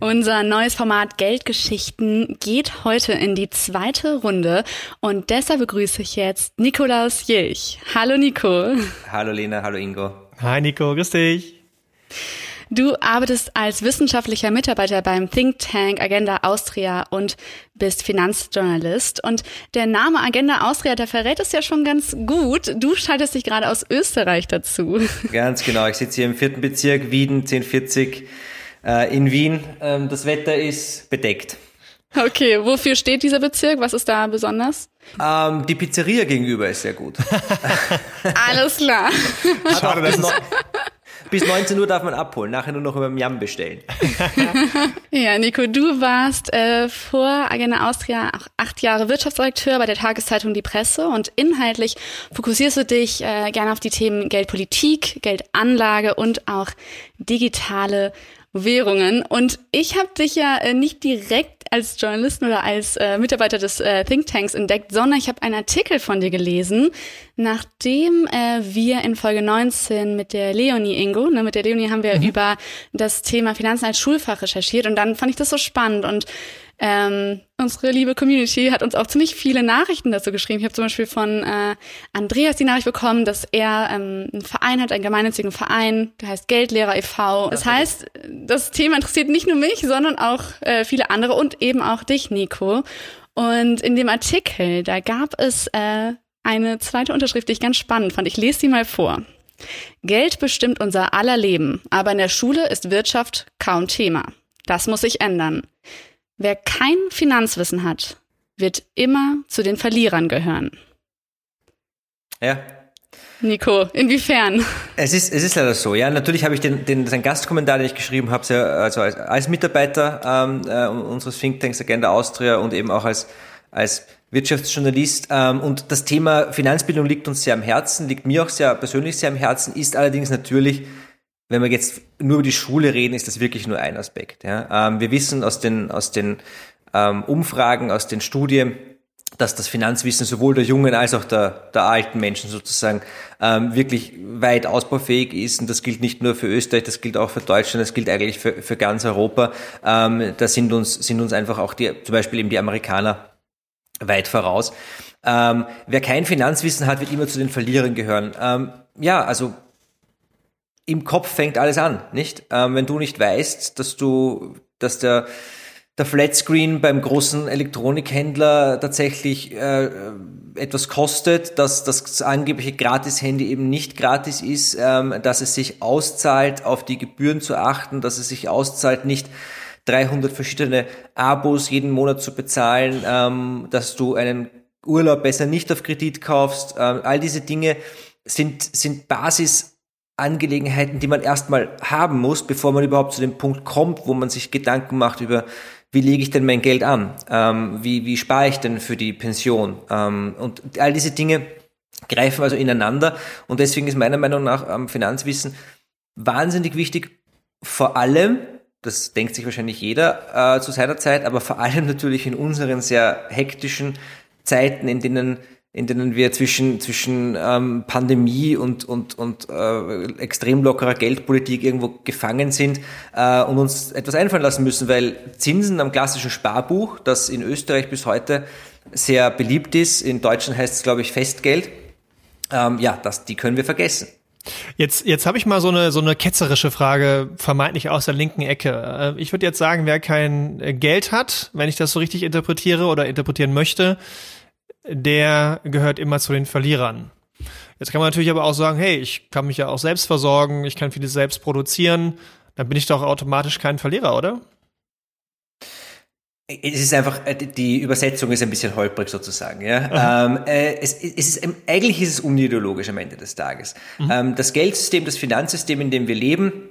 Unser neues Format Geldgeschichten geht heute in die zweite Runde und deshalb begrüße ich jetzt Nikolaus Jilch. Hallo Nico. Hallo Lena, hallo Ingo. Hi Nico, grüß dich. Du arbeitest als wissenschaftlicher Mitarbeiter beim Think Tank Agenda Austria und bist Finanzjournalist. Und der Name Agenda Austria, der verrät es ja schon ganz gut. Du schaltest dich gerade aus Österreich dazu. Ganz genau. Ich sitze hier im vierten Bezirk, Wieden 1040 äh, in Wien. Ähm, das Wetter ist bedeckt. Okay, wofür steht dieser Bezirk? Was ist da besonders? Ähm, die Pizzeria gegenüber ist sehr gut. Alles klar. Schade, bis, no bis 19 Uhr darf man abholen, nachher nur noch über Miam bestellen. ja, Nico, du warst äh, vor Agenda Austria auch acht Jahre Wirtschaftsredakteur bei der Tageszeitung Die Presse und inhaltlich fokussierst du dich äh, gerne auf die Themen Geldpolitik, Geldanlage und auch digitale Währungen. Und ich habe dich ja äh, nicht direkt als Journalisten oder als äh, Mitarbeiter des äh, Thinktanks entdeckt, sondern ich habe einen Artikel von dir gelesen, nachdem äh, wir in Folge 19 mit der Leonie Ingo, ne, mit der Leonie haben wir mhm. über das Thema Finanzen als Schulfach recherchiert und dann fand ich das so spannend und ähm, unsere liebe Community hat uns auch ziemlich viele Nachrichten dazu geschrieben. Ich habe zum Beispiel von äh, Andreas die Nachricht bekommen, dass er ähm, einen Verein hat, einen gemeinnützigen Verein, der heißt Geldlehrer e.V. Das heißt, das Thema interessiert nicht nur mich, sondern auch äh, viele andere und eben auch dich, Nico. Und in dem Artikel, da gab es äh, eine zweite Unterschrift, die ich ganz spannend fand. Ich lese die mal vor. Geld bestimmt unser aller Leben, aber in der Schule ist Wirtschaft kaum Thema. Das muss sich ändern. Wer kein Finanzwissen hat, wird immer zu den Verlierern gehören. Ja. Nico, inwiefern? Es ist, es ist leider so, ja. Natürlich habe ich den, den, den Gastkommentar, den ich geschrieben habe, sehr, also als, als Mitarbeiter ähm, äh, unseres Thinktanks Agenda Austria und eben auch als, als Wirtschaftsjournalist. Ähm, und das Thema Finanzbildung liegt uns sehr am Herzen, liegt mir auch sehr persönlich sehr am Herzen, ist allerdings natürlich wenn wir jetzt nur über die Schule reden, ist das wirklich nur ein Aspekt. Ja. Ähm, wir wissen aus den, aus den ähm, Umfragen, aus den Studien, dass das Finanzwissen sowohl der jungen als auch der, der alten Menschen sozusagen ähm, wirklich weit ausbaufähig ist. Und das gilt nicht nur für Österreich, das gilt auch für Deutschland, das gilt eigentlich für, für ganz Europa. Ähm, da sind uns, sind uns einfach auch die, zum Beispiel eben die Amerikaner weit voraus. Ähm, wer kein Finanzwissen hat, wird immer zu den Verlierern gehören. Ähm, ja, also im Kopf fängt alles an, nicht? Ähm, wenn du nicht weißt, dass du, dass der der Flatscreen beim großen Elektronikhändler tatsächlich äh, etwas kostet, dass das angebliche Gratis-Handy eben nicht gratis ist, ähm, dass es sich auszahlt, auf die Gebühren zu achten, dass es sich auszahlt, nicht 300 verschiedene Abos jeden Monat zu bezahlen, ähm, dass du einen Urlaub besser nicht auf Kredit kaufst. Ähm, all diese Dinge sind, sind Basis Angelegenheiten, die man erstmal haben muss, bevor man überhaupt zu dem Punkt kommt, wo man sich Gedanken macht über, wie lege ich denn mein Geld an? Ähm, wie, wie spare ich denn für die Pension? Ähm, und all diese Dinge greifen also ineinander. Und deswegen ist meiner Meinung nach ähm, Finanzwissen wahnsinnig wichtig, vor allem, das denkt sich wahrscheinlich jeder äh, zu seiner Zeit, aber vor allem natürlich in unseren sehr hektischen Zeiten, in denen in denen wir zwischen, zwischen ähm, Pandemie und, und, und äh, extrem lockerer Geldpolitik irgendwo gefangen sind äh, und uns etwas einfallen lassen müssen, weil Zinsen am klassischen Sparbuch, das in Österreich bis heute sehr beliebt ist, in Deutschland heißt es, glaube ich, Festgeld, ähm, ja, das, die können wir vergessen. Jetzt, jetzt habe ich mal so eine, so eine ketzerische Frage, vermeintlich aus der linken Ecke. Äh, ich würde jetzt sagen, wer kein Geld hat, wenn ich das so richtig interpretiere oder interpretieren möchte, der gehört immer zu den Verlierern. Jetzt kann man natürlich aber auch sagen, hey, ich kann mich ja auch selbst versorgen, ich kann vieles selbst produzieren, dann bin ich doch automatisch kein Verlierer, oder? Es ist einfach, äh, die Übersetzung ist ein bisschen holprig sozusagen. Ja? Ähm, äh, es, es ist, eigentlich ist es unideologisch am Ende des Tages. Mhm. Ähm, das Geldsystem, das Finanzsystem, in dem wir leben,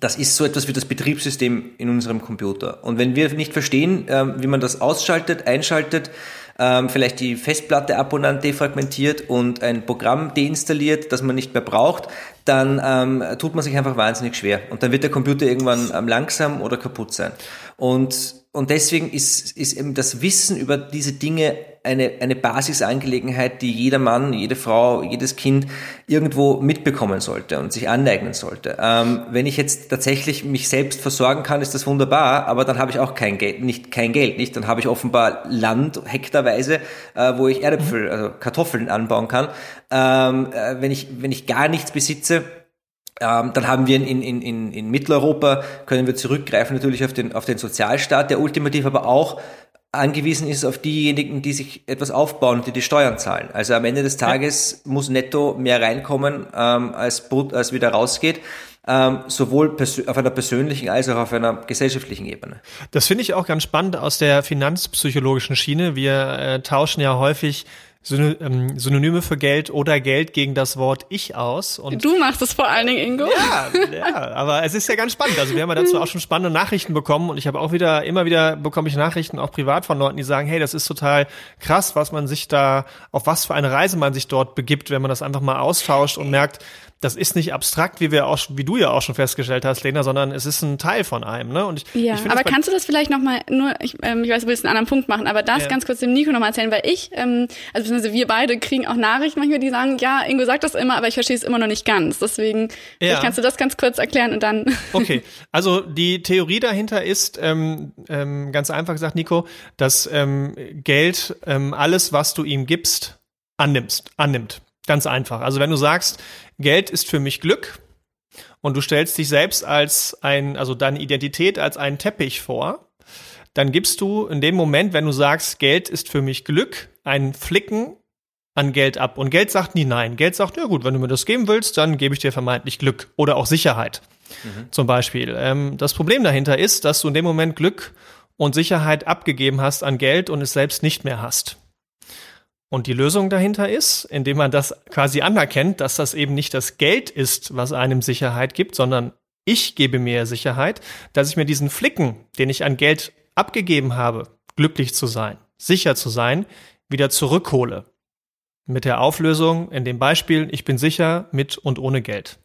das ist so etwas wie das Betriebssystem in unserem Computer. Und wenn wir nicht verstehen, ähm, wie man das ausschaltet, einschaltet, ähm, vielleicht die Festplatte ab und an defragmentiert und ein Programm deinstalliert, das man nicht mehr braucht, dann ähm, tut man sich einfach wahnsinnig schwer. Und dann wird der Computer irgendwann ähm, langsam oder kaputt sein. Und, und deswegen ist, ist eben das Wissen über diese Dinge eine, eine Basisangelegenheit, die jeder Mann, jede Frau, jedes Kind irgendwo mitbekommen sollte und sich aneignen sollte. Ähm, wenn ich jetzt tatsächlich mich selbst versorgen kann, ist das wunderbar, aber dann habe ich auch kein Geld, nicht kein Geld, nicht? Dann habe ich offenbar Land hektarweise, äh, wo ich Erdäpfel, also Kartoffeln anbauen kann. Ähm, äh, wenn ich wenn ich gar nichts besitze, dann haben wir in, in, in, in Mitteleuropa, können wir zurückgreifen natürlich auf den, auf den Sozialstaat, der ultimativ aber auch angewiesen ist auf diejenigen, die sich etwas aufbauen und die die Steuern zahlen. Also am Ende des Tages muss netto mehr reinkommen, ähm, als, als wieder rausgeht. Ähm, sowohl auf einer persönlichen als auch auf einer gesellschaftlichen Ebene. Das finde ich auch ganz spannend aus der finanzpsychologischen Schiene. Wir äh, tauschen ja häufig ähm, Synonyme für Geld oder Geld gegen das Wort Ich aus. Und du machst es vor allen Dingen, Ingo. Ja, ja, aber es ist ja ganz spannend. Also wir haben ja dazu auch schon spannende Nachrichten bekommen und ich habe auch wieder, immer wieder bekomme ich Nachrichten auch privat von Leuten, die sagen, hey, das ist total krass, was man sich da, auf was für eine Reise man sich dort begibt, wenn man das einfach mal austauscht und merkt, das ist nicht abstrakt, wie wir auch, wie du ja auch schon festgestellt hast, Lena, sondern es ist ein Teil von einem, ne? Und ich, ja, ich aber kannst du das vielleicht nochmal, nur, ich, ähm, ich weiß, du willst einen anderen Punkt machen, aber das ja. ganz kurz dem Nico nochmal erzählen, weil ich, ähm, also beziehungsweise wir beide kriegen auch Nachrichten manchmal, die sagen, ja, Ingo sagt das immer, aber ich verstehe es immer noch nicht ganz. Deswegen, ja. kannst du das ganz kurz erklären und dann. Okay, also die Theorie dahinter ist, ähm, ähm, ganz einfach gesagt, Nico, dass ähm, Geld ähm, alles, was du ihm gibst, annimmst, annimmt. Ganz einfach. Also wenn du sagst, Geld ist für mich Glück und du stellst dich selbst als ein, also deine Identität als einen Teppich vor, dann gibst du in dem Moment, wenn du sagst, Geld ist für mich Glück, einen Flicken an Geld ab. Und Geld sagt nie nein. Geld sagt, ja gut, wenn du mir das geben willst, dann gebe ich dir vermeintlich Glück oder auch Sicherheit. Mhm. Zum Beispiel. Ähm, das Problem dahinter ist, dass du in dem Moment Glück und Sicherheit abgegeben hast an Geld und es selbst nicht mehr hast. Und die Lösung dahinter ist, indem man das quasi anerkennt, dass das eben nicht das Geld ist, was einem Sicherheit gibt, sondern ich gebe mir Sicherheit, dass ich mir diesen Flicken, den ich an Geld abgegeben habe, glücklich zu sein, sicher zu sein, wieder zurückhole. Mit der Auflösung in dem Beispiel, ich bin sicher mit und ohne Geld.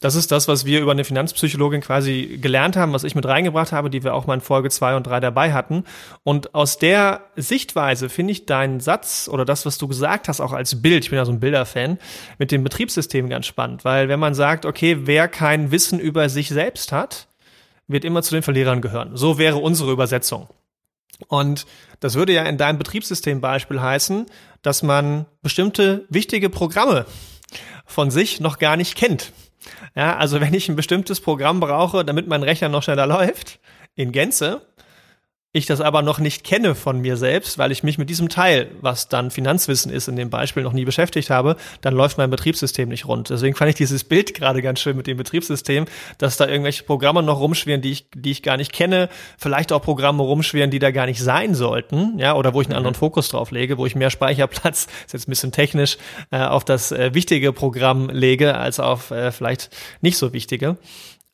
Das ist das, was wir über eine Finanzpsychologin quasi gelernt haben, was ich mit reingebracht habe, die wir auch mal in Folge zwei und drei dabei hatten. Und aus der Sichtweise finde ich deinen Satz oder das, was du gesagt hast, auch als Bild, ich bin ja so ein Bilderfan, mit dem Betriebssystem ganz spannend. Weil wenn man sagt, okay, wer kein Wissen über sich selbst hat, wird immer zu den Verlierern gehören. So wäre unsere Übersetzung. Und das würde ja in deinem Betriebssystembeispiel heißen, dass man bestimmte wichtige Programme von sich noch gar nicht kennt. Ja, also wenn ich ein bestimmtes Programm brauche, damit mein Rechner noch schneller läuft, in Gänze, ich das aber noch nicht kenne von mir selbst, weil ich mich mit diesem Teil, was dann Finanzwissen ist, in dem Beispiel noch nie beschäftigt habe, dann läuft mein Betriebssystem nicht rund. Deswegen fand ich dieses Bild gerade ganz schön mit dem Betriebssystem, dass da irgendwelche Programme noch rumschwirren, die ich, die ich gar nicht kenne, vielleicht auch Programme rumschwirren, die da gar nicht sein sollten, ja, oder wo ich einen anderen mhm. Fokus drauf lege, wo ich mehr Speicherplatz, ist jetzt ein bisschen technisch, äh, auf das äh, wichtige Programm lege, als auf äh, vielleicht nicht so wichtige.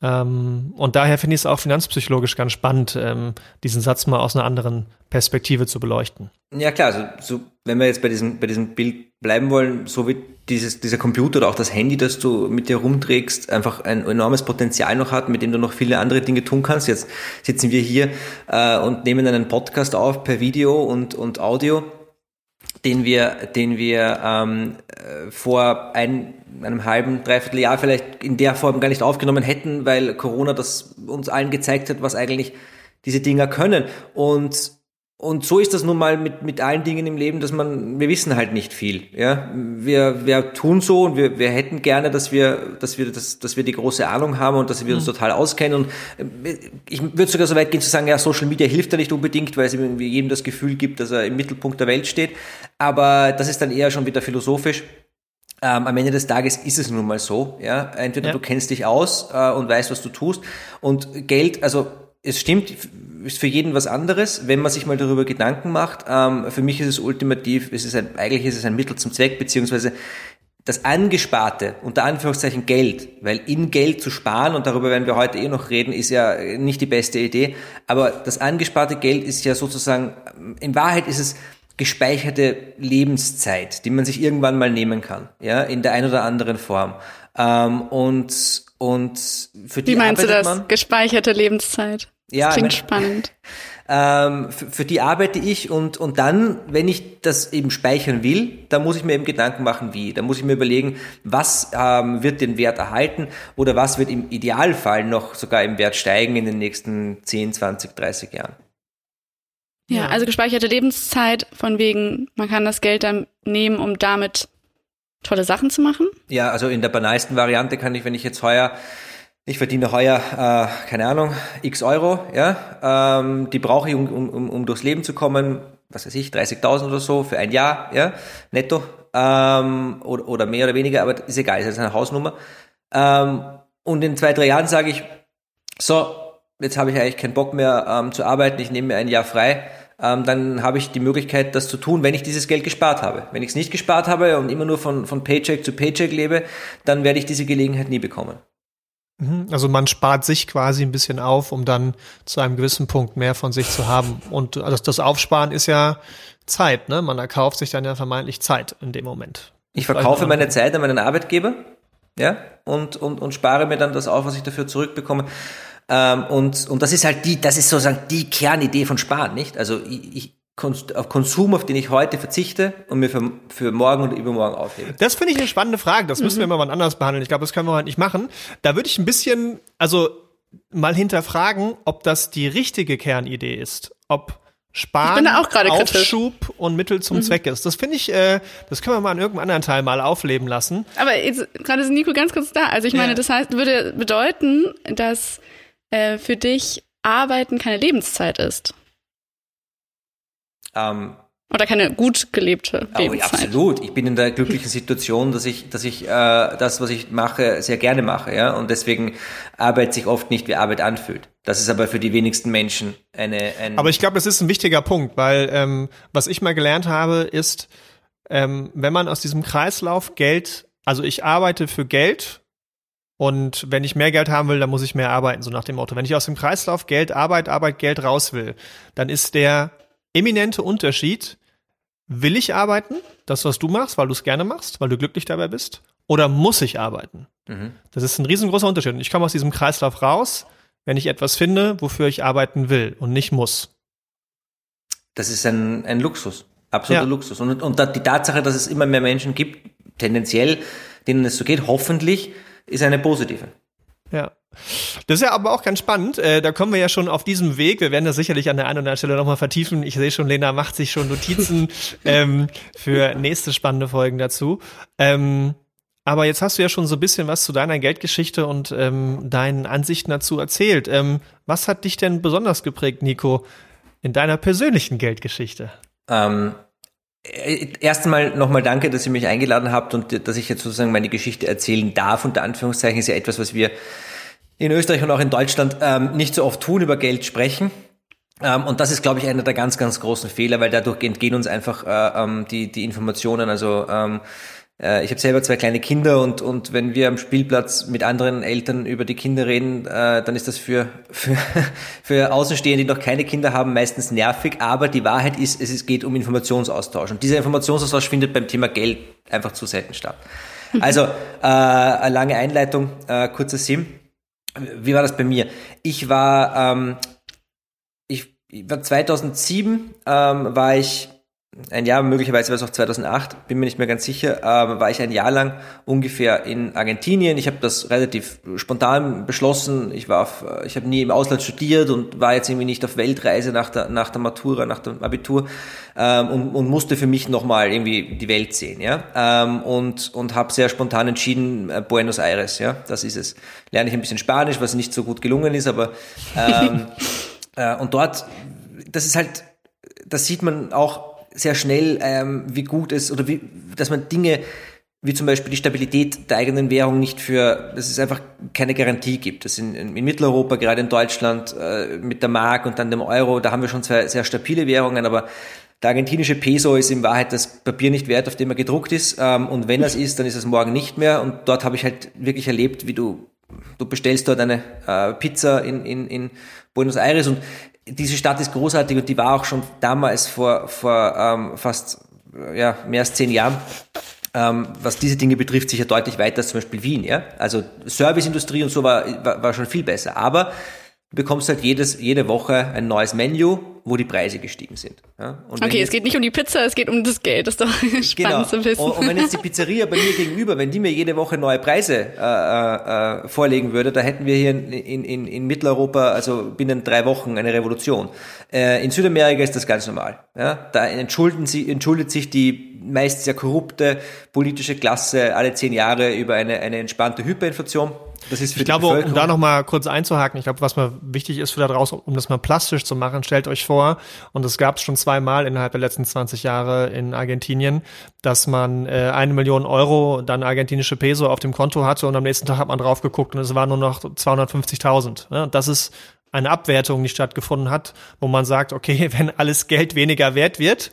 Ähm, und daher finde ich es auch finanzpsychologisch ganz spannend, ähm, diesen Satz mal aus einer anderen Perspektive zu beleuchten. Ja klar, also so, wenn wir jetzt bei diesem, bei diesem Bild bleiben wollen, so wie dieses, dieser Computer oder auch das Handy, das du mit dir rumträgst, einfach ein enormes Potenzial noch hat, mit dem du noch viele andere Dinge tun kannst. Jetzt sitzen wir hier äh, und nehmen einen Podcast auf per Video und, und Audio den wir, den wir ähm, äh, vor ein, einem halben, dreiviertel Jahr vielleicht in der Form gar nicht aufgenommen hätten, weil Corona das uns allen gezeigt hat, was eigentlich diese Dinger können. Und und so ist das nun mal mit, mit allen Dingen im Leben, dass man, wir wissen halt nicht viel, ja. Wir, wir tun so und wir, wir hätten gerne, dass wir, dass wir, dass, dass wir die große Ahnung haben und dass wir uns mhm. total auskennen und äh, ich würde sogar so weit gehen zu sagen, ja, Social Media hilft ja nicht unbedingt, weil es jedem das Gefühl gibt, dass er im Mittelpunkt der Welt steht. Aber das ist dann eher schon wieder philosophisch. Ähm, am Ende des Tages ist es nun mal so, ja. Entweder ja. du kennst dich aus äh, und weißt, was du tust und Geld, also es stimmt, ist für jeden was anderes, wenn man sich mal darüber Gedanken macht. Ähm, für mich ist es ultimativ, es ist ein, eigentlich ist es ein Mittel zum Zweck, beziehungsweise das angesparte, unter Anführungszeichen Geld, weil in Geld zu sparen, und darüber werden wir heute eh noch reden, ist ja nicht die beste Idee, aber das angesparte Geld ist ja sozusagen, in Wahrheit ist es gespeicherte Lebenszeit, die man sich irgendwann mal nehmen kann, ja, in der einen oder anderen Form. Ähm, und und für die Wie meinst du das? Man, gespeicherte Lebenszeit. Das ja, klingt ne, spannend. Ähm, für, für, die arbeite ich und, und dann, wenn ich das eben speichern will, dann muss ich mir eben Gedanken machen, wie. Dann muss ich mir überlegen, was ähm, wird den Wert erhalten oder was wird im Idealfall noch sogar im Wert steigen in den nächsten 10, 20, 30 Jahren. Ja, ja, also gespeicherte Lebenszeit von wegen, man kann das Geld dann nehmen, um damit tolle Sachen zu machen? Ja, also in der banalsten Variante kann ich, wenn ich jetzt heuer ich verdiene heuer, äh, keine Ahnung, x Euro, ja, ähm, die brauche ich, um, um, um durchs Leben zu kommen, was weiß ich, 30.000 oder so für ein Jahr, ja, netto, ähm, oder, oder mehr oder weniger, aber ist egal, ist jetzt eine Hausnummer. Ähm, und in zwei, drei Jahren sage ich, so, jetzt habe ich eigentlich keinen Bock mehr ähm, zu arbeiten, ich nehme mir ein Jahr frei, ähm, dann habe ich die Möglichkeit, das zu tun, wenn ich dieses Geld gespart habe. Wenn ich es nicht gespart habe und immer nur von, von Paycheck zu Paycheck lebe, dann werde ich diese Gelegenheit nie bekommen. Mhm. Also man spart sich quasi ein bisschen auf, um dann zu einem gewissen Punkt mehr von sich zu haben. Und also das Aufsparen ist ja Zeit, ne? Man erkauft sich dann ja vermeintlich Zeit in dem Moment. Ich verkaufe meine Zeit an meinen Arbeitgeber, ja, und, und, und spare mir dann das auf, was ich dafür zurückbekomme. Ähm, und, und das ist halt die, das ist sozusagen die Kernidee von Sparen, nicht? Also ich, ich auf Konsum, auf den ich heute verzichte und mir für, für morgen und übermorgen aufhebe? Das finde ich eine spannende Frage. Das müssen mhm. wir mal wann anders behandeln. Ich glaube, das können wir heute nicht machen. Da würde ich ein bisschen, also mal hinterfragen, ob das die richtige Kernidee ist. Ob Sparen, Aufschub kritisch. und Mittel zum mhm. Zweck ist. Das finde ich, äh, das können wir mal in irgendeinem anderen Teil mal aufleben lassen. Aber jetzt, gerade ist Nico ganz kurz da. Also ich meine, ja. das heißt, würde bedeuten, dass äh, für dich Arbeiten keine Lebenszeit ist. Ähm, oder keine gut gelebte oh, Lebenszeit. Oh, absolut. Ich bin in der glücklichen Situation, dass ich, dass ich äh, das, was ich mache, sehr gerne mache, ja. Und deswegen Arbeit sich oft nicht wie Arbeit anfühlt. Das ist aber für die wenigsten Menschen eine. Ein aber ich glaube, das ist ein wichtiger Punkt, weil ähm, was ich mal gelernt habe, ist, ähm, wenn man aus diesem Kreislauf Geld, also ich arbeite für Geld und wenn ich mehr Geld haben will, dann muss ich mehr arbeiten, so nach dem Motto. Wenn ich aus dem Kreislauf Geld, Arbeit, Arbeit, Geld raus will, dann ist der eminente Unterschied, will ich arbeiten, das, was du machst, weil du es gerne machst, weil du glücklich dabei bist, oder muss ich arbeiten? Mhm. Das ist ein riesengroßer Unterschied. Und ich komme aus diesem Kreislauf raus, wenn ich etwas finde, wofür ich arbeiten will und nicht muss. Das ist ein, ein Luxus, absoluter ja. Luxus. Und, und die Tatsache, dass es immer mehr Menschen gibt, tendenziell, denen es so geht, hoffentlich, ist eine positive. Ja. Das ist ja aber auch ganz spannend. Äh, da kommen wir ja schon auf diesem Weg. Wir werden das sicherlich an der einen oder anderen Stelle nochmal vertiefen. Ich sehe schon, Lena macht sich schon Notizen ähm, für nächste spannende Folgen dazu. Ähm, aber jetzt hast du ja schon so ein bisschen was zu deiner Geldgeschichte und ähm, deinen Ansichten dazu erzählt. Ähm, was hat dich denn besonders geprägt, Nico, in deiner persönlichen Geldgeschichte? Ähm, äh, erst einmal nochmal danke, dass ihr mich eingeladen habt und dass ich jetzt sozusagen meine Geschichte erzählen darf. Unter Anführungszeichen ist ja etwas, was wir in Österreich und auch in Deutschland ähm, nicht so oft tun, über Geld sprechen. Ähm, und das ist, glaube ich, einer der ganz, ganz großen Fehler, weil dadurch entgehen uns einfach äh, ähm, die, die Informationen. Also ähm, äh, ich habe selber zwei kleine Kinder und, und wenn wir am Spielplatz mit anderen Eltern über die Kinder reden, äh, dann ist das für, für, für Außenstehende, die noch keine Kinder haben, meistens nervig. Aber die Wahrheit ist, es geht um Informationsaustausch. Und dieser Informationsaustausch findet beim Thema Geld einfach zu selten statt. Also äh, eine lange Einleitung, äh, kurzer Sim. Wie war das bei mir? Ich war, ähm, ich, ich war 2007, ähm, war ich ein Jahr, möglicherweise war es auch 2008, bin mir nicht mehr ganz sicher, aber war ich ein Jahr lang ungefähr in Argentinien. Ich habe das relativ spontan beschlossen. Ich war, auf, ich habe nie im Ausland studiert und war jetzt irgendwie nicht auf Weltreise nach der, nach der Matura, nach dem Abitur ähm, und, und musste für mich nochmal irgendwie die Welt sehen, ja. Ähm, und und habe sehr spontan entschieden, äh, Buenos Aires, ja, das ist es. Lerne ich ein bisschen Spanisch, was nicht so gut gelungen ist, aber ähm, äh, und dort, das ist halt, das sieht man auch sehr schnell, ähm, wie gut es oder wie, dass man Dinge wie zum Beispiel die Stabilität der eigenen Währung nicht für, dass es einfach keine Garantie gibt. Das in, in Mitteleuropa, gerade in Deutschland, äh, mit der Mark und dann dem Euro, da haben wir schon zwei sehr stabile Währungen, aber der argentinische Peso ist in Wahrheit das Papier nicht wert, auf dem er gedruckt ist. Ähm, und wenn es ist, dann ist es morgen nicht mehr. Und dort habe ich halt wirklich erlebt, wie du, du bestellst dort eine äh, Pizza in, in, in Buenos Aires und diese Stadt ist großartig und die war auch schon damals vor, vor ähm, fast ja, mehr als zehn Jahren ähm, was diese Dinge betrifft, sicher deutlich weiter als zum Beispiel Wien. Ja? Also Serviceindustrie und so war, war, war schon viel besser. Aber du bekommst halt jedes, jede Woche ein neues Menü, wo die Preise gestiegen sind. Ja? okay, es geht nicht um die Pizza, es geht um das Geld. Das ist doch spannend genau. zu wissen. Und, und, wenn jetzt die Pizzeria bei mir gegenüber, wenn die mir jede Woche neue Preise äh, äh, vorlegen würde, da hätten wir hier in, in, in, in Mitteleuropa, also binnen drei Wochen, eine Revolution. Äh, in Südamerika ist das ganz normal. Ja? Da entschulden sie, entschuldet sich die meist sehr korrupte politische Klasse alle zehn Jahre über eine, eine entspannte Hyperinflation. Das ist für ich glaube, um da noch mal kurz einzuhaken, ich glaube, was mal wichtig ist für da draußen, um das mal plastisch zu machen, stellt euch vor, und das gab es schon zweimal innerhalb der letzten 20 Jahre in Argentinien, dass man äh, eine Million Euro dann argentinische Peso auf dem Konto hatte und am nächsten Tag hat man drauf geguckt und es waren nur noch 250.000. Ja, das ist eine Abwertung, die stattgefunden hat, wo man sagt, okay, wenn alles Geld weniger wert wird,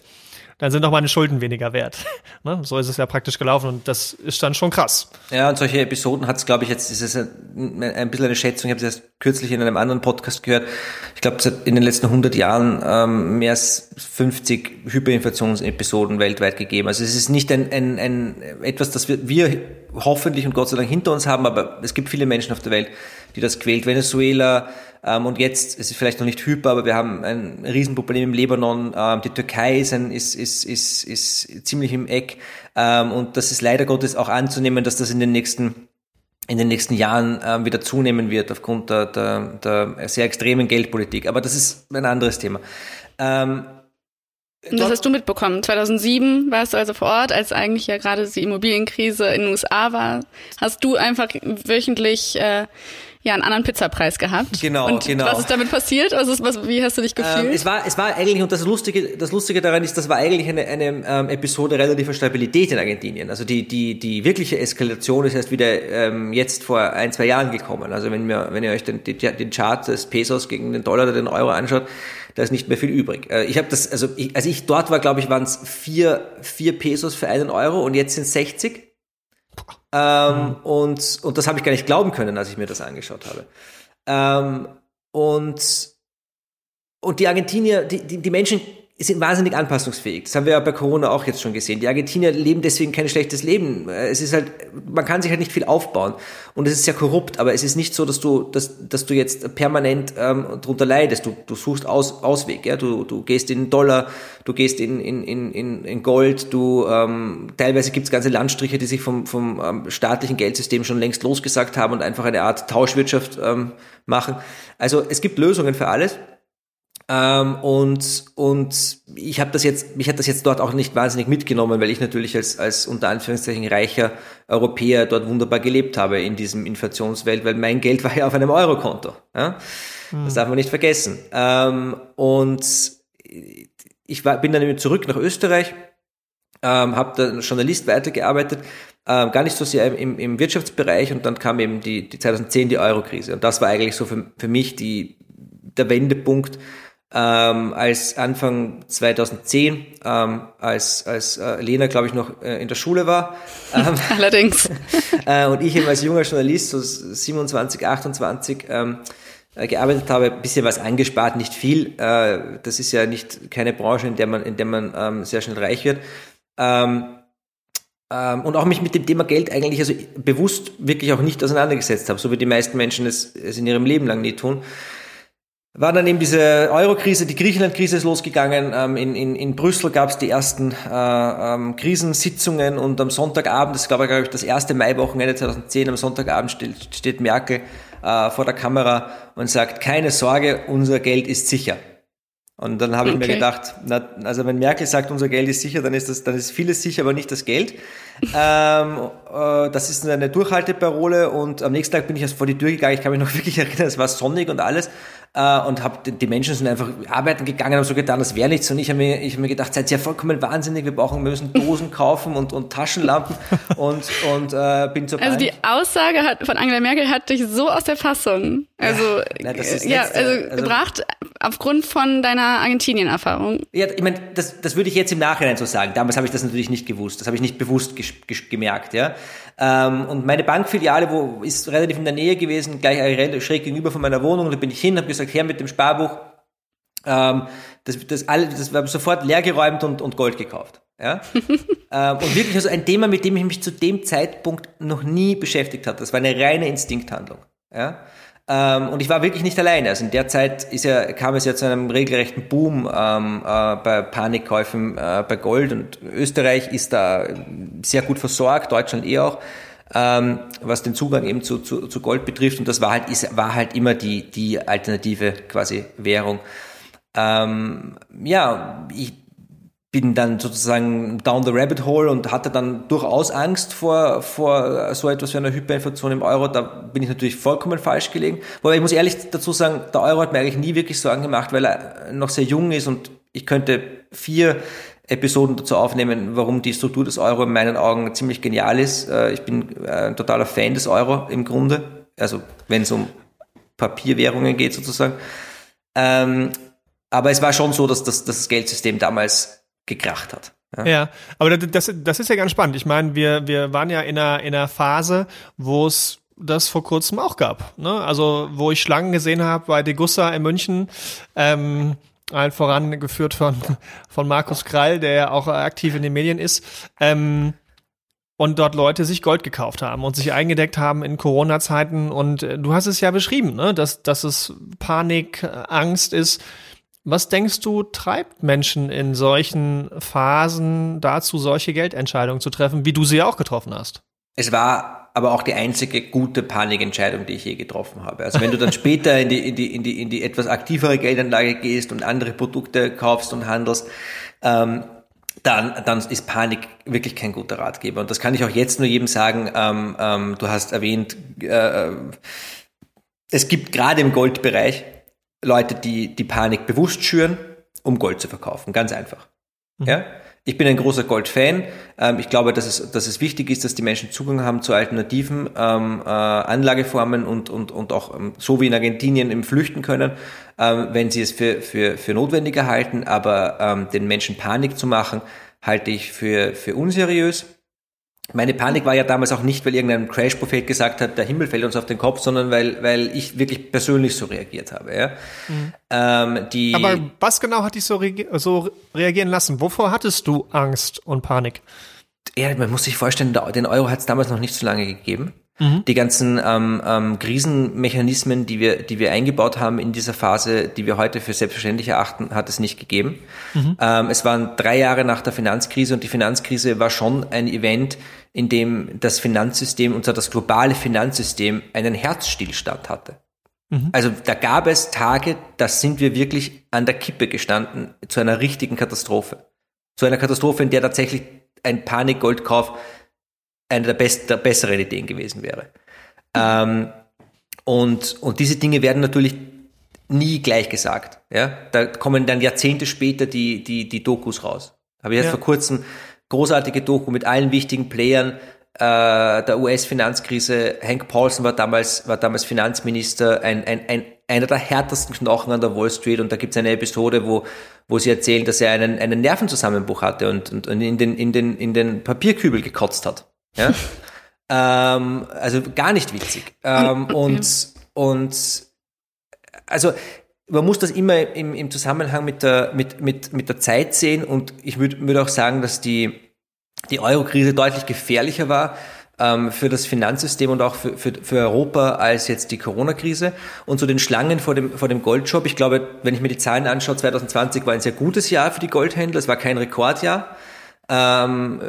dann sind auch meine Schulden weniger wert. ne? So ist es ja praktisch gelaufen und das ist dann schon krass. Ja, und solche Episoden hat es, glaube ich, jetzt ist es ein, ein bisschen eine Schätzung, ich habe es erst kürzlich in einem anderen Podcast gehört, ich glaube, in den letzten 100 Jahren ähm, mehr als 50 Hyperinflationsepisoden weltweit gegeben. Also es ist nicht ein, ein, ein etwas, das wir, wir hoffentlich und Gott sei Dank hinter uns haben, aber es gibt viele Menschen auf der Welt, die das quält. Venezuela, und jetzt ist es vielleicht noch nicht hyper, aber wir haben ein Riesenproblem im Libanon. Ähm, die Türkei ist, ein, ist, ist, ist, ist ziemlich im Eck. Ähm, und das ist leider Gottes auch anzunehmen, dass das in den nächsten in den nächsten Jahren ähm, wieder zunehmen wird aufgrund der, der, der sehr extremen Geldpolitik. Aber das ist ein anderes Thema. Ähm, und das hast du mitbekommen. 2007 warst du also vor Ort, als eigentlich ja gerade die Immobilienkrise in den USA war. Hast du einfach wöchentlich äh, ja einen anderen Pizzapreis gehabt. Genau, und genau. Was ist damit passiert? Was ist, was, wie hast du dich gefühlt? Ähm, es war, es war eigentlich und das Lustige, das Lustige daran ist, das war eigentlich eine, eine ähm, Episode relativer Stabilität in Argentinien. Also die die die wirkliche Eskalation ist erst wieder ähm, jetzt vor ein zwei Jahren gekommen. Also wenn wir wenn ihr euch den den Chart des Pesos gegen den Dollar oder den Euro anschaut, da ist nicht mehr viel übrig. Äh, ich habe das, also ich, als ich dort war, glaube ich, waren es vier, vier Pesos für einen Euro und jetzt sind 60. Ähm, und, und das habe ich gar nicht glauben können, als ich mir das angeschaut habe. Ähm, und, und die Argentinier, die, die, die Menschen sind wahnsinnig anpassungsfähig. Das haben wir ja bei Corona auch jetzt schon gesehen. Die Argentinier leben deswegen kein schlechtes Leben. Es ist halt, man kann sich halt nicht viel aufbauen. Und es ist sehr korrupt, aber es ist nicht so, dass du, dass, dass du jetzt permanent ähm, drunter leidest. Du, du suchst Aus, Ausweg, ja. Du, du gehst in Dollar, du gehst in, in, in, in Gold, du ähm, teilweise gibt es ganze Landstriche, die sich vom, vom ähm, staatlichen Geldsystem schon längst losgesagt haben und einfach eine Art Tauschwirtschaft ähm, machen. Also es gibt Lösungen für alles. Ähm, und, und ich habe das jetzt, mich hat das jetzt dort auch nicht wahnsinnig mitgenommen, weil ich natürlich als, als unter Anführungszeichen reicher Europäer dort wunderbar gelebt habe in diesem Inflationswelt, weil mein Geld war ja auf einem Eurokonto. Ja? Mhm. Das darf man nicht vergessen. Ähm, und ich war, bin dann eben zurück nach Österreich, ähm, habe da als Journalist weitergearbeitet, ähm, gar nicht so sehr im, im Wirtschaftsbereich und dann kam eben die, die 2010 die Eurokrise und das war eigentlich so für, für mich die, der Wendepunkt, ähm, als Anfang 2010, ähm, als, als äh, Lena, glaube ich, noch äh, in der Schule war. Ähm, Allerdings. äh, und ich eben als junger Journalist, so 27, 28, ähm, äh, gearbeitet habe, ein bisschen was angespart, nicht viel. Äh, das ist ja nicht keine Branche, in der man, in der man ähm, sehr schnell reich wird. Ähm, ähm, und auch mich mit dem Thema Geld eigentlich also bewusst wirklich auch nicht auseinandergesetzt habe, so wie die meisten Menschen es, es in ihrem Leben lang nie tun war dann eben diese Euro-Krise, die Griechenland-Krise ist losgegangen. Ähm, in, in, in Brüssel gab es die ersten äh, ähm, Krisensitzungen und am Sonntagabend, das glaube ich das erste Maiwochenende 2010, am Sonntagabend steht, steht Merkel äh, vor der Kamera und sagt, keine Sorge, unser Geld ist sicher. Und dann habe ich okay. mir gedacht, na, also wenn Merkel sagt, unser Geld ist sicher, dann ist das, dann ist vieles sicher, aber nicht das Geld. ähm, äh, das ist eine Durchhalteparole und am nächsten Tag bin ich erst vor die Tür gegangen. Ich kann mich noch wirklich erinnern, es war sonnig und alles äh, und hab, die Menschen sind einfach arbeiten gegangen und so getan, das wäre nichts. Und ich habe mir, ich hab mir gedacht, seid ihr vollkommen wahnsinnig, wir brauchen, wir müssen Dosen kaufen und, und Taschenlampen und, und äh, bin zur Also Bank. die Aussage hat, von Angela Merkel hat dich so aus der Fassung, also ja, ja also, also gebracht aufgrund von deiner Argentinien-Erfahrung. Ja, ich meine, das, das würde ich jetzt im Nachhinein so sagen. Damals habe ich das natürlich nicht gewusst, das habe ich nicht bewusst gemerkt, ja. Ähm, und meine Bankfiliale, wo ist relativ in der Nähe gewesen, gleich schräg gegenüber von meiner Wohnung. Da bin ich hin, habe gesagt, her mit dem Sparbuch. Ähm, das, das, all, das war sofort leergeräumt und, und Gold gekauft. Ja? ähm, und wirklich also ein Thema, mit dem ich mich zu dem Zeitpunkt noch nie beschäftigt habe. Das war eine reine Instinkthandlung. Ja? Ähm, und ich war wirklich nicht alleine. Also in der Zeit ist ja, kam es ja zu einem regelrechten Boom ähm, äh, bei Panikkäufen äh, bei Gold und Österreich ist da sehr gut versorgt, Deutschland eh auch, ähm, was den Zugang eben zu, zu, zu Gold betrifft. Und das war halt, ist, war halt immer die, die alternative quasi Währung. Ähm, ja, ich bin dann sozusagen down the rabbit hole und hatte dann durchaus Angst vor, vor so etwas wie einer Hyperinflation im Euro. Da bin ich natürlich vollkommen falsch gelegen. Wobei ich muss ehrlich dazu sagen, der Euro hat mir eigentlich nie wirklich Sorgen gemacht, weil er noch sehr jung ist und ich könnte vier Episoden dazu aufnehmen, warum die Struktur des Euro in meinen Augen ziemlich genial ist. Äh, ich bin äh, ein totaler Fan des Euro im Grunde. Also wenn es um Papierwährungen geht sozusagen. Ähm, aber es war schon so, dass das, das Geldsystem damals gekracht hat. Ja. ja, aber das, das ist ja ganz spannend. Ich meine, wir, wir waren ja in einer, in einer Phase, wo es das vor kurzem auch gab. Ne? Also, wo ich Schlangen gesehen habe bei Degussa in München, ähm, allen vorangeführt von, von Markus Krall, der ja auch aktiv in den Medien ist. Ähm, und dort Leute sich Gold gekauft haben und sich eingedeckt haben in Corona-Zeiten. Und äh, du hast es ja beschrieben, ne? dass, dass es Panik, Angst ist. Was denkst du, treibt Menschen in solchen Phasen dazu, solche Geldentscheidungen zu treffen, wie du sie ja auch getroffen hast? Es war aber auch die einzige gute Panikentscheidung, die ich je getroffen habe. Also wenn du dann später in die, in die, in die, in die etwas aktivere Geldanlage gehst und andere Produkte kaufst und handelst, ähm, dann, dann ist Panik wirklich kein guter Ratgeber. Und das kann ich auch jetzt nur jedem sagen. Ähm, ähm, du hast erwähnt, äh, es gibt gerade im Goldbereich Leute, die die Panik bewusst schüren, um Gold zu verkaufen. Ganz einfach. Mhm. Ja? Ich bin ein großer Gold-Fan. Ähm, ich glaube, dass es, dass es wichtig ist, dass die Menschen Zugang haben zu alternativen ähm, äh, Anlageformen und, und, und auch ähm, so wie in Argentinien im Flüchten können, wenn sie es für, für, für notwendig erhalten. Aber den Menschen Panik zu machen, halte ich für, für unseriös. Meine Panik war ja damals auch nicht, weil irgendein Crash-Prophet gesagt hat, der Himmel fällt uns auf den Kopf, sondern weil, weil ich wirklich persönlich so reagiert habe. Ja? Mhm. Ähm, die Aber was genau hat dich so, re so reagieren lassen? Wovor hattest du Angst und Panik? Ja, man muss sich vorstellen, den Euro hat es damals noch nicht so lange gegeben. Mhm. Die ganzen ähm, ähm, Krisenmechanismen, die wir, die wir eingebaut haben in dieser Phase, die wir heute für selbstverständlich erachten, hat es nicht gegeben. Mhm. Ähm, es waren drei Jahre nach der Finanzkrise und die Finanzkrise war schon ein Event, in dem das Finanzsystem, und zwar das globale Finanzsystem, einen Herzstillstand hatte. Mhm. Also da gab es Tage, da sind wir wirklich an der Kippe gestanden zu einer richtigen Katastrophe. Zu einer Katastrophe, in der tatsächlich ein Panikgoldkauf eine der, best, der besseren Ideen gewesen wäre. Ähm, und, und diese Dinge werden natürlich nie gleich gesagt. Ja? Da kommen dann Jahrzehnte später die, die, die Dokus raus. Habe ich jetzt ja. vor kurzem großartige Doku mit allen wichtigen Playern äh, der US-Finanzkrise. Hank Paulson war damals, war damals Finanzminister, ein, ein, ein, einer der härtesten Knochen an der Wall Street. Und da gibt es eine Episode, wo, wo sie erzählen, dass er einen, einen Nervenzusammenbruch hatte und, und, und in, den, in, den, in den Papierkübel gekotzt hat. Ja? ähm, also gar nicht witzig. Ähm, und, und also man muss das immer im, im Zusammenhang mit der, mit, mit, mit der Zeit sehen und ich würde würd auch sagen, dass die, die Euro-Krise deutlich gefährlicher war ähm, für das Finanzsystem und auch für, für, für Europa als jetzt die Corona-Krise. Und zu den Schlangen vor dem, vor dem Goldshop, ich glaube, wenn ich mir die Zahlen anschaue, 2020 war ein sehr gutes Jahr für die Goldhändler, es war kein Rekordjahr. Ähm,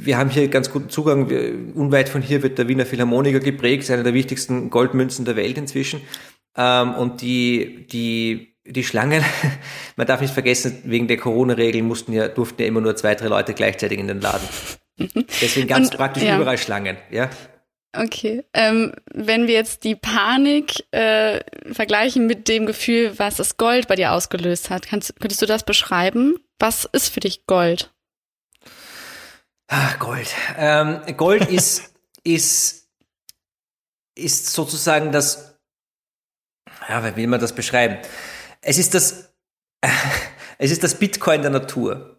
wir haben hier ganz guten Zugang. Wir, unweit von hier wird der Wiener Philharmoniker geprägt, ist eine der wichtigsten Goldmünzen der Welt inzwischen. Ähm, und die, die, die Schlangen, man darf nicht vergessen, wegen der Corona-Regeln mussten ja, durften ja immer nur zwei, drei Leute gleichzeitig in den Laden. Deswegen gab es praktisch ja. überall Schlangen, ja. Okay. Ähm, wenn wir jetzt die Panik äh, vergleichen mit dem Gefühl, was das Gold bei dir ausgelöst hat, kannst, könntest du das beschreiben? Was ist für dich Gold? Ach, Gold. Ähm, Gold ist, ist, ist sozusagen das, ja, wie will man das beschreiben? Es ist das, äh, es ist das Bitcoin der Natur.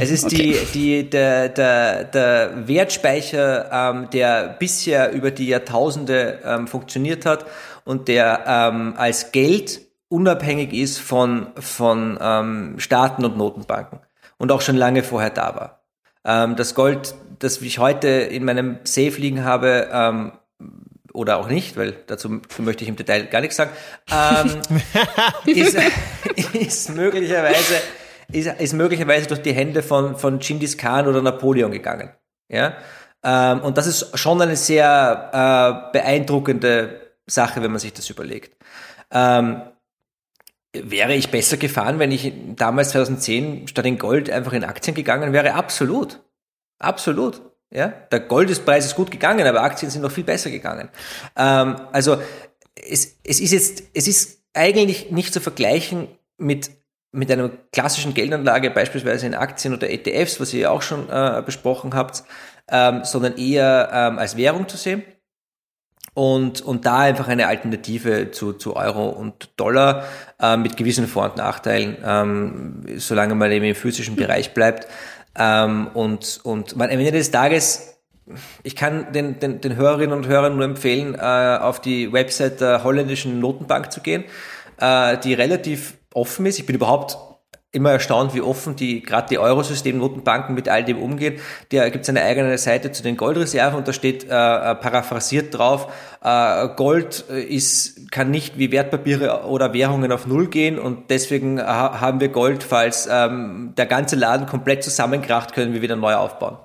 Es ist okay. die, die, der, der, der Wertspeicher, ähm, der bisher über die Jahrtausende ähm, funktioniert hat und der ähm, als Geld unabhängig ist von, von ähm, Staaten und Notenbanken und auch schon lange vorher da war. Ähm, das Gold, das ich heute in meinem Safe liegen habe, ähm, oder auch nicht, weil dazu möchte ich im Detail gar nichts sagen, ähm, ist, ist möglicherweise ist, ist möglicherweise durch die Hände von von Genghis Khan oder Napoleon gegangen. Ja, ähm, und das ist schon eine sehr äh, beeindruckende Sache, wenn man sich das überlegt. Ähm, wäre ich besser gefahren, wenn ich damals 2010 statt in Gold einfach in Aktien gegangen wäre? Absolut, absolut. Ja, der Goldespreis ist gut gegangen, aber Aktien sind noch viel besser gegangen. Ähm, also es, es ist jetzt, es ist eigentlich nicht zu vergleichen mit mit einer klassischen Geldanlage, beispielsweise in Aktien oder ETFs, was ihr ja auch schon äh, besprochen habt, ähm, sondern eher ähm, als Währung zu sehen. Und, und da einfach eine Alternative zu, zu Euro und Dollar äh, mit gewissen Vor- und Nachteilen, ähm, solange man eben im physischen Bereich bleibt. Ähm, und, und am Ende des Tages, ich kann den, den, den Hörerinnen und Hörern nur empfehlen, äh, auf die Website der holländischen Notenbank zu gehen, äh, die relativ offen ist. Ich bin überhaupt immer erstaunt, wie offen die gerade die Eurosystem-Notenbanken mit all dem umgehen. Da gibt es eine eigene Seite zu den Goldreserven und da steht äh, äh, paraphrasiert drauf, äh, Gold äh, ist, kann nicht wie Wertpapiere oder Währungen auf Null gehen und deswegen ha haben wir Gold, falls ähm, der ganze Laden komplett zusammenkracht, können wir wieder neu aufbauen.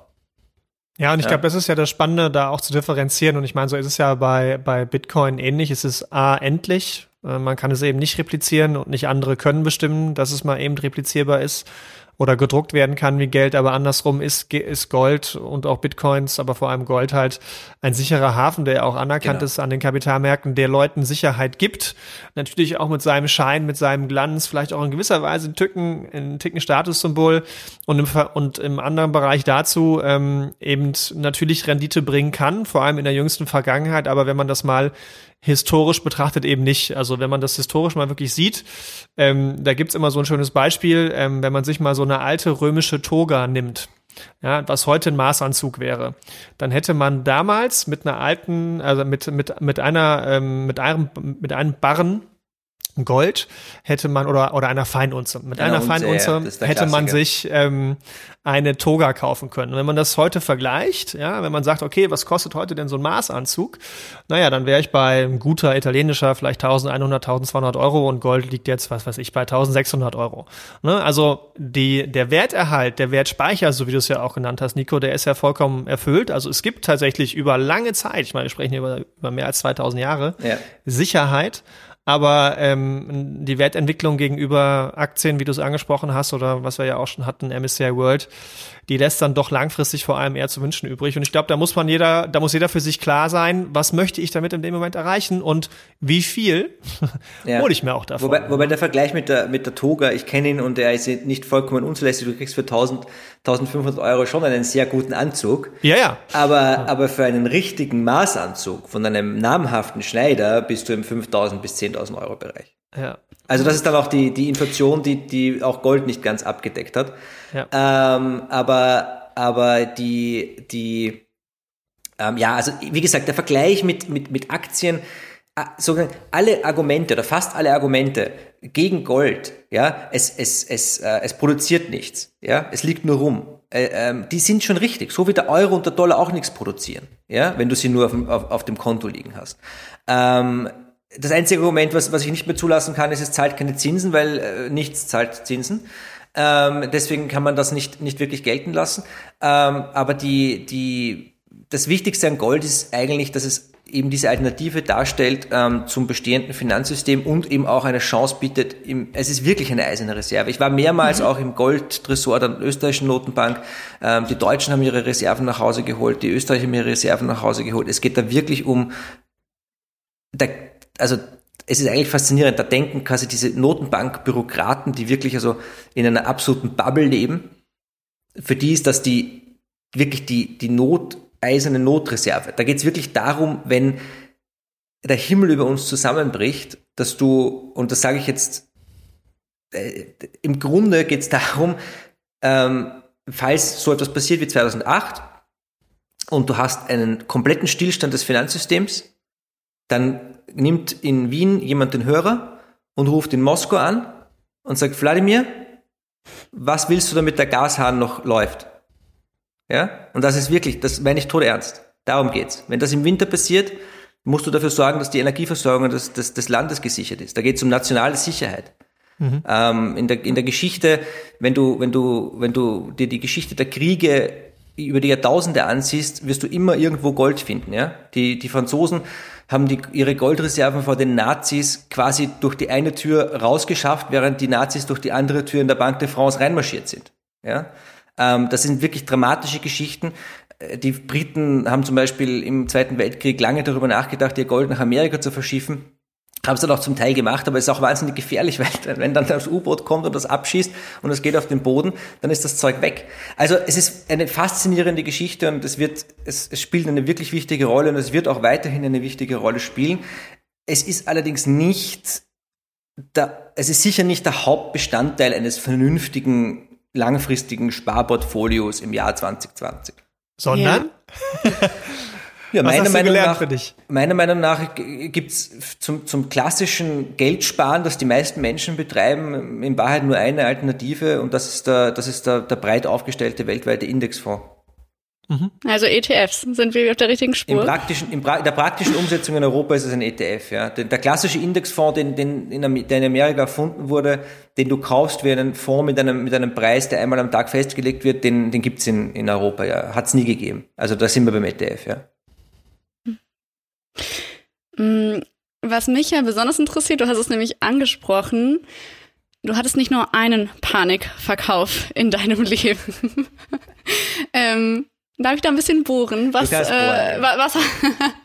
Ja, und ich ja. glaube, das ist ja das Spannende, da auch zu differenzieren. Und ich meine, so ist es ja bei, bei Bitcoin ähnlich. Es ist A, endlich, äh, man kann es eben nicht replizieren und nicht andere können bestimmen, dass es mal eben replizierbar ist oder gedruckt werden kann wie Geld, aber andersrum ist, ist Gold und auch Bitcoins, aber vor allem Gold halt ein sicherer Hafen, der auch anerkannt genau. ist an den Kapitalmärkten, der Leuten Sicherheit gibt. Natürlich auch mit seinem Schein, mit seinem Glanz, vielleicht auch in gewisser Weise ein Tücken, ein Ticken Statussymbol und im, und im anderen Bereich dazu ähm, eben natürlich Rendite bringen kann, vor allem in der jüngsten Vergangenheit, aber wenn man das mal historisch betrachtet eben nicht. Also wenn man das historisch mal wirklich sieht, ähm, da gibt's immer so ein schönes Beispiel, ähm, wenn man sich mal so eine alte römische Toga nimmt, ja, was heute ein Maßanzug wäre, dann hätte man damals mit einer alten, also mit mit mit einer ähm, mit einem mit einem Barren Gold hätte man oder oder einer Feinunze. Mit einer, einer Feinunze ja, hätte man sich ähm, eine Toga kaufen können. Und wenn man das heute vergleicht, ja, wenn man sagt, okay, was kostet heute denn so ein Maßanzug? Naja, dann wäre ich bei guter italienischer vielleicht 1100, 1200 Euro und Gold liegt jetzt, was weiß ich, bei 1600 Euro. Ne? Also die, der Werterhalt, der Wertspeicher, so wie du es ja auch genannt hast, Nico, der ist ja vollkommen erfüllt. Also es gibt tatsächlich über lange Zeit, ich meine, wir sprechen hier über, über mehr als 2000 Jahre, ja. Sicherheit aber ähm, die Wertentwicklung gegenüber Aktien, wie du es angesprochen hast, oder was wir ja auch schon hatten, MSCI World, die lässt dann doch langfristig vor allem eher zu wünschen übrig. Und ich glaube, da muss man jeder, da muss jeder für sich klar sein, was möchte ich damit in dem Moment erreichen und wie viel ja. hole ich mir auch davon. Wobei, wobei der Vergleich mit der, mit der Toga, ich kenne ihn und er ist nicht vollkommen unzulässig. Du kriegst für 1000, 1500 Euro schon einen sehr guten Anzug. Ja, ja. Aber, ja. aber für einen richtigen Maßanzug von einem namhaften Schneider bist du im 5000 bis 10.000 Euro Bereich. Ja. Also das ist dann auch die, die Inflation, die, die auch Gold nicht ganz abgedeckt hat. Ja. Ähm, aber, aber die, die, ähm, ja, also wie gesagt, der Vergleich mit, mit, mit Aktien, äh, sogar alle Argumente oder fast alle Argumente gegen Gold, ja, es, es, es, äh, es produziert nichts, ja, es liegt nur rum. Äh, ähm, die sind schon richtig, so wie der Euro und der Dollar auch nichts produzieren, ja, wenn du sie nur auf, auf, auf dem Konto liegen hast. Ähm, das einzige Argument, was, was ich nicht mehr zulassen kann, ist, es zahlt keine Zinsen, weil äh, nichts zahlt Zinsen. Ähm, deswegen kann man das nicht, nicht wirklich gelten lassen. Ähm, aber die, die, das Wichtigste an Gold ist eigentlich, dass es eben diese Alternative darstellt ähm, zum bestehenden Finanzsystem und eben auch eine Chance bietet. Im, es ist wirklich eine eiserne Reserve. Ich war mehrmals mhm. auch im Goldtresor der österreichischen Notenbank. Ähm, die Deutschen haben ihre Reserven nach Hause geholt, die Österreicher haben ihre Reserven nach Hause geholt. Es geht da wirklich um der also es ist eigentlich faszinierend, da denken quasi diese Notenbank-Bürokraten, die wirklich also in einer absoluten Bubble leben, für die ist das die wirklich die, die Not, eiserne Notreserve. Da geht es wirklich darum, wenn der Himmel über uns zusammenbricht, dass du, und das sage ich jetzt, äh, im Grunde geht es darum, ähm, falls so etwas passiert wie 2008 und du hast einen kompletten Stillstand des Finanzsystems, dann nimmt in Wien jemand den Hörer und ruft in Moskau an und sagt, Wladimir, was willst du, damit der Gashahn noch läuft? Ja? Und das ist wirklich, das meine ich tot ernst. Darum geht's. Wenn das im Winter passiert, musst du dafür sorgen, dass die Energieversorgung des, des, des Landes gesichert ist. Da geht es um nationale Sicherheit. Mhm. Ähm, in, der, in der Geschichte, wenn du, wenn du, wenn du dir die Geschichte der Kriege über die Jahrtausende ansiehst, wirst du immer irgendwo Gold finden. Ja? Die, die Franzosen haben die, ihre Goldreserven vor den Nazis quasi durch die eine Tür rausgeschafft, während die Nazis durch die andere Tür in der Banque de France reinmarschiert sind. Ja? Ähm, das sind wirklich dramatische Geschichten. Äh, die Briten haben zum Beispiel im Zweiten Weltkrieg lange darüber nachgedacht, ihr Gold nach Amerika zu verschiffen haben es dann auch zum Teil gemacht, aber es ist auch wahnsinnig gefährlich, weil wenn dann das U-Boot kommt und das abschießt und es geht auf den Boden, dann ist das Zeug weg. Also es ist eine faszinierende Geschichte und es wird, es, es spielt eine wirklich wichtige Rolle und es wird auch weiterhin eine wichtige Rolle spielen. Es ist allerdings nicht, der, es ist sicher nicht der Hauptbestandteil eines vernünftigen langfristigen Sparportfolios im Jahr 2020. Sondern? Ja. Ja, meiner Meinung, nach, meiner Meinung nach gibt's zum, zum klassischen Geldsparen, das die meisten Menschen betreiben, in Wahrheit nur eine Alternative und das ist der, das ist der, der breit aufgestellte weltweite Indexfonds. Mhm. Also ETFs, sind wir auf der richtigen Spur? Im praktischen, in der praktischen Umsetzung in Europa ist es ein ETF. Ja. Der, der klassische Indexfonds, den, den in, der in Amerika erfunden wurde, den du kaufst wie einen Fonds mit einem, mit einem Preis, der einmal am Tag festgelegt wird, den, den gibt's in, in Europa. Ja. Hat's nie gegeben. Also da sind wir beim ETF. Ja. Was mich ja besonders interessiert, du hast es nämlich angesprochen, du hattest nicht nur einen Panikverkauf in deinem Leben. ähm, darf ich da ein bisschen bohren? Was, äh, was,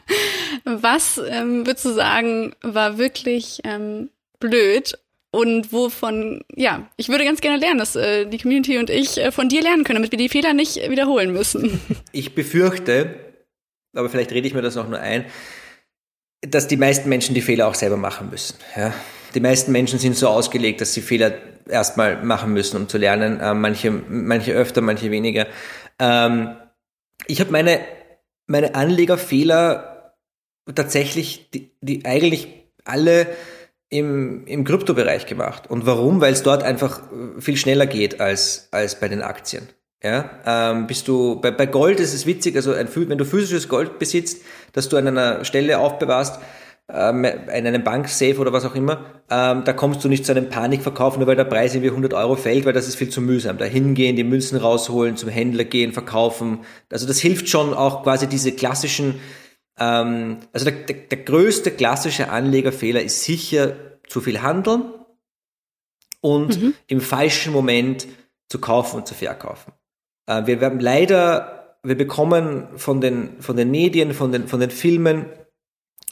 was ähm, würdest du sagen, war wirklich ähm, blöd und wovon, ja, ich würde ganz gerne lernen, dass äh, die Community und ich äh, von dir lernen können, damit wir die Fehler nicht wiederholen müssen. Ich befürchte, aber vielleicht rede ich mir das auch nur ein, dass die meisten Menschen die Fehler auch selber machen müssen. Ja? Die meisten Menschen sind so ausgelegt, dass sie Fehler erstmal machen müssen, um zu lernen. Ähm, manche, manche öfter, manche weniger. Ähm, ich habe meine, meine Anlegerfehler tatsächlich, die, die eigentlich alle im, im Kryptobereich gemacht. Und warum? Weil es dort einfach viel schneller geht als, als bei den Aktien. Ja, ähm, bist du bei, bei Gold ist es witzig, also ein, wenn du physisches Gold besitzt, das du an einer Stelle aufbewahrst, ähm, in einem Banksafe oder was auch immer, ähm, da kommst du nicht zu einem Panikverkauf, nur weil der Preis irgendwie 100 Euro fällt, weil das ist viel zu mühsam. Da hingehen, die Münzen rausholen, zum Händler gehen, verkaufen. Also das hilft schon auch quasi diese klassischen, ähm, also der, der, der größte klassische Anlegerfehler ist sicher zu viel handeln und mhm. im falschen Moment zu kaufen und zu verkaufen. Äh, wir werden leider, wir bekommen von den, von den Medien, von den, von den Filmen,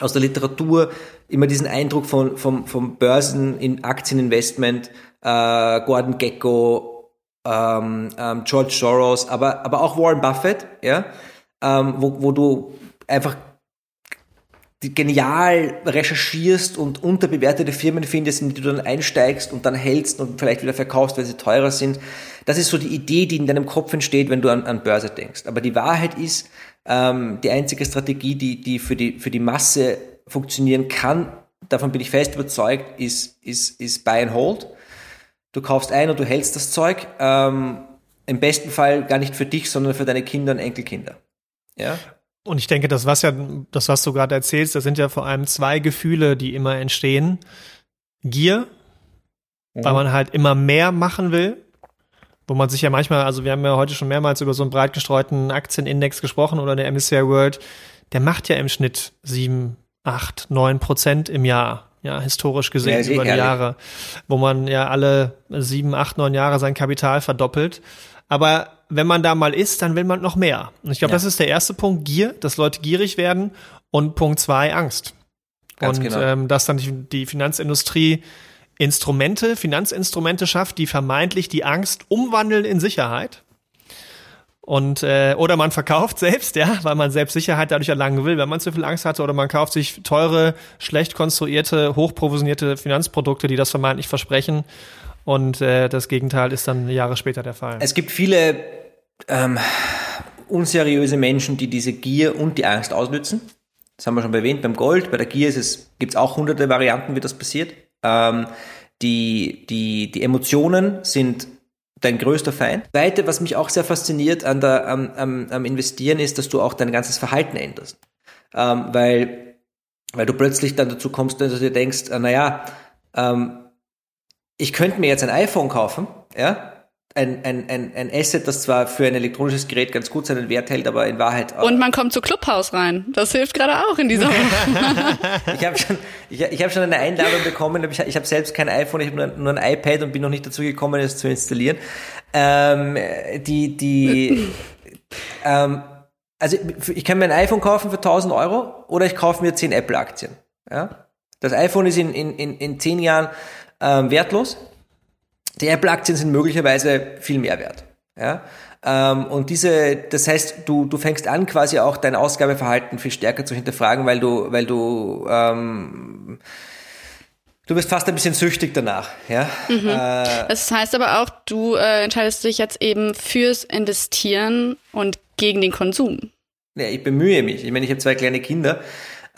aus der Literatur immer diesen Eindruck von, vom, vom Börsen in Aktieninvestment, äh, Gordon Gecko, ähm, ähm, George Soros, aber, aber auch Warren Buffett, ja, ähm, wo, wo du einfach genial recherchierst und unterbewertete Firmen findest, in die du dann einsteigst und dann hältst und vielleicht wieder verkaufst, weil sie teurer sind. Das ist so die Idee, die in deinem Kopf entsteht, wenn du an, an Börse denkst. Aber die Wahrheit ist, ähm, die einzige Strategie, die, die, für die für die Masse funktionieren kann, davon bin ich fest überzeugt, ist, ist, ist Buy and Hold. Du kaufst ein und du hältst das Zeug. Ähm, Im besten Fall gar nicht für dich, sondern für deine Kinder und Enkelkinder. Ja? Und ich denke, das was ja, das was du gerade erzählst, das sind ja vor allem zwei Gefühle, die immer entstehen. Gier, mhm. weil man halt immer mehr machen will, wo man sich ja manchmal, also wir haben ja heute schon mehrmals über so einen breit gestreuten Aktienindex gesprochen oder der MSCI World, der macht ja im Schnitt sieben, acht, neun Prozent im Jahr, ja, historisch gesehen ja, über die Jahre, wo man ja alle sieben, acht, neun Jahre sein Kapital verdoppelt. Aber wenn man da mal ist, dann will man noch mehr. Und ich glaube, ja. das ist der erste Punkt, Gier, dass Leute gierig werden. Und Punkt zwei, Angst. Ganz und genau. ähm, dass dann die, die Finanzindustrie Instrumente, Finanzinstrumente schafft, die vermeintlich die Angst umwandeln in Sicherheit. Und äh, oder man verkauft selbst, ja, weil man selbst Sicherheit dadurch erlangen will, wenn man zu viel Angst hatte, oder man kauft sich teure, schlecht konstruierte, hochprovisionierte Finanzprodukte, die das vermeintlich versprechen. Und äh, das Gegenteil ist dann Jahre später der Fall. Es gibt viele ähm, unseriöse Menschen, die diese Gier und die Angst ausnützen. Das haben wir schon erwähnt beim Gold. Bei der Gier gibt es auch hunderte Varianten, wie das passiert. Ähm, die, die, die Emotionen sind dein größter Feind. Zweite, was mich auch sehr fasziniert an der, am, am, am Investieren ist, dass du auch dein ganzes Verhalten änderst. Ähm, weil, weil du plötzlich dann dazu kommst, dass du dir denkst, äh, naja, ähm, ich könnte mir jetzt ein iPhone kaufen, ja, ein, ein, ein, ein Asset, das zwar für ein elektronisches Gerät ganz gut seinen Wert hält, aber in Wahrheit. Und man kommt zu Clubhouse rein. Das hilft gerade auch in dieser Woche. ich habe schon, ich, ich hab schon eine Einladung bekommen. Ich, ich habe selbst kein iPhone, ich habe nur, nur, ein iPad und bin noch nicht dazu gekommen, es zu installieren. Ähm, die, die, ähm, also ich kann mir ein iPhone kaufen für 1000 Euro oder ich kaufe mir 10 Apple-Aktien. Ja? Das iPhone ist in, in, in, in 10 Jahren ähm, wertlos die Apple-Aktien sind möglicherweise viel mehr wert. Ja? Ähm, und diese, das heißt, du, du fängst an, quasi auch dein Ausgabeverhalten viel stärker zu hinterfragen, weil du, weil du, ähm, du bist fast ein bisschen süchtig danach. Ja? Mhm. Äh, das heißt aber auch, du äh, entscheidest dich jetzt eben fürs Investieren und gegen den Konsum. Ja, ich bemühe mich. Ich meine, ich habe zwei kleine Kinder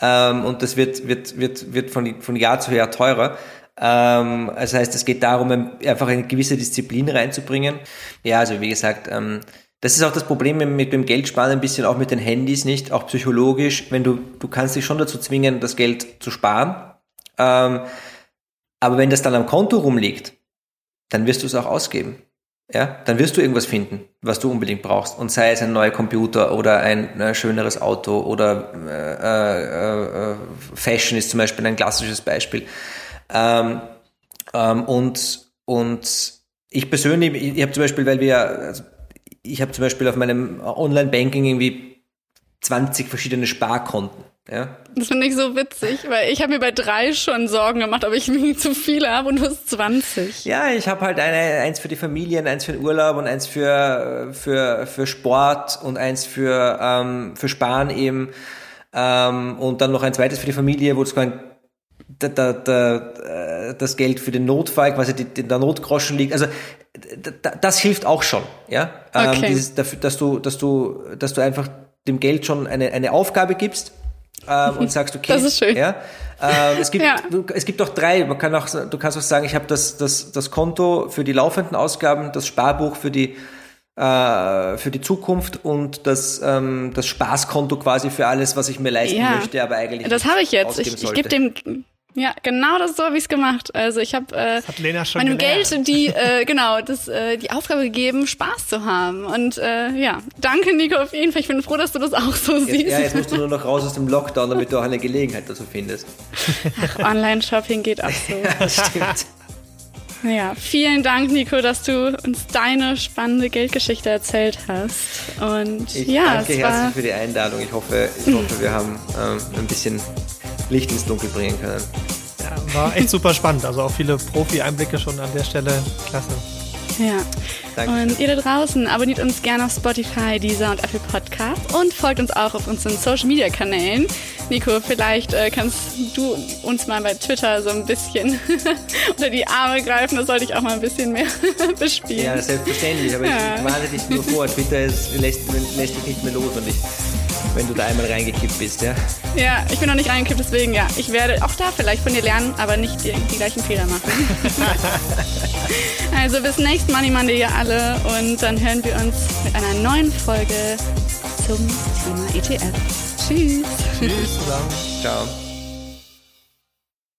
ähm, und das wird, wird, wird, wird von, von Jahr zu Jahr teurer. Ähm, das heißt, es geht darum, einfach eine gewisse Disziplin reinzubringen. Ja, also wie gesagt, ähm, das ist auch das Problem mit dem Geldsparen ein bisschen, auch mit den Handys, nicht? Auch psychologisch, wenn du, du kannst dich schon dazu zwingen, das Geld zu sparen. Ähm, aber wenn das dann am Konto rumliegt, dann wirst du es auch ausgeben. Ja, dann wirst du irgendwas finden, was du unbedingt brauchst. Und sei es ein neuer Computer oder ein äh, schöneres Auto oder äh, äh, äh Fashion ist zum Beispiel ein klassisches Beispiel. Ähm, ähm, und, und ich persönlich, ich, habe zum Beispiel, weil wir, also ich habe zum Beispiel auf meinem Online-Banking irgendwie 20 verschiedene Sparkonten. Ja. Das finde ich so witzig, weil ich habe mir bei drei schon Sorgen gemacht, ob ich mir zu viele habe und du hast 20. Ja, ich habe halt eine, eins für die Familien, eins für den Urlaub und eins für, für, für Sport und eins für, ähm, für Sparen eben. Ähm, und dann noch ein zweites für die Familie, wo es kein da, da, da, das Geld für den Notfall, quasi der Notgroschen liegt. Also da, das hilft auch schon, ja. Ähm, okay. Ähm, dieses, dass du, dass du, dass du einfach dem Geld schon eine, eine Aufgabe gibst ähm, und sagst, okay, das ist schön. Ja, ähm, es gibt, ja. es gibt auch drei. Man kann auch, du kannst auch sagen, ich habe das, das, das Konto für die laufenden Ausgaben, das Sparbuch für die äh, für die Zukunft und das, ähm, das Spaßkonto quasi für alles, was ich mir leisten ja. möchte, aber eigentlich. Das habe ich jetzt. Ich, ich gebe dem ja, genau das so habe ich es gemacht. Also ich habe äh, meinem gelernt. Geld die äh, genau das äh, die Aufgabe gegeben, Spaß zu haben. Und äh, ja, danke Nico auf jeden Fall. Ich bin froh, dass du das auch so jetzt, siehst. Ja, jetzt musst du nur noch raus aus dem Lockdown, damit du auch eine Gelegenheit dazu findest. Ach, Online-Shopping geht auch so. ja, stimmt. Ja, vielen Dank, Nico, dass du uns deine spannende Geldgeschichte erzählt hast. Und ich ja, danke herzlich für die Einladung. Ich hoffe, ich hoffe wir haben ähm, ein bisschen Licht ins Dunkel bringen können. Ja, war echt super spannend. Also auch viele Profi-Einblicke schon an der Stelle. Klasse. Ja. Dankeschön. Und ihr da draußen abonniert uns gerne auf Spotify, Deezer und Apple Podcast und folgt uns auch auf unseren Social Media Kanälen. Nico, vielleicht äh, kannst du uns mal bei Twitter so ein bisschen unter die Arme greifen. Das sollte ich auch mal ein bisschen mehr bespielen. Ja, selbstverständlich. Aber ja. ich warte dich nur vor. Twitter ist, lässt, lässt dich nicht mehr los und ich wenn du da einmal reingekippt bist, ja? Ja, ich bin noch nicht reingekippt, deswegen ja. Ich werde auch da vielleicht von dir lernen, aber nicht die, die gleichen Fehler machen. also bis nächsten Money Monday ihr alle und dann hören wir uns mit einer neuen Folge zum Thema ETF. Tschüss. Tschüss zusammen. Ciao.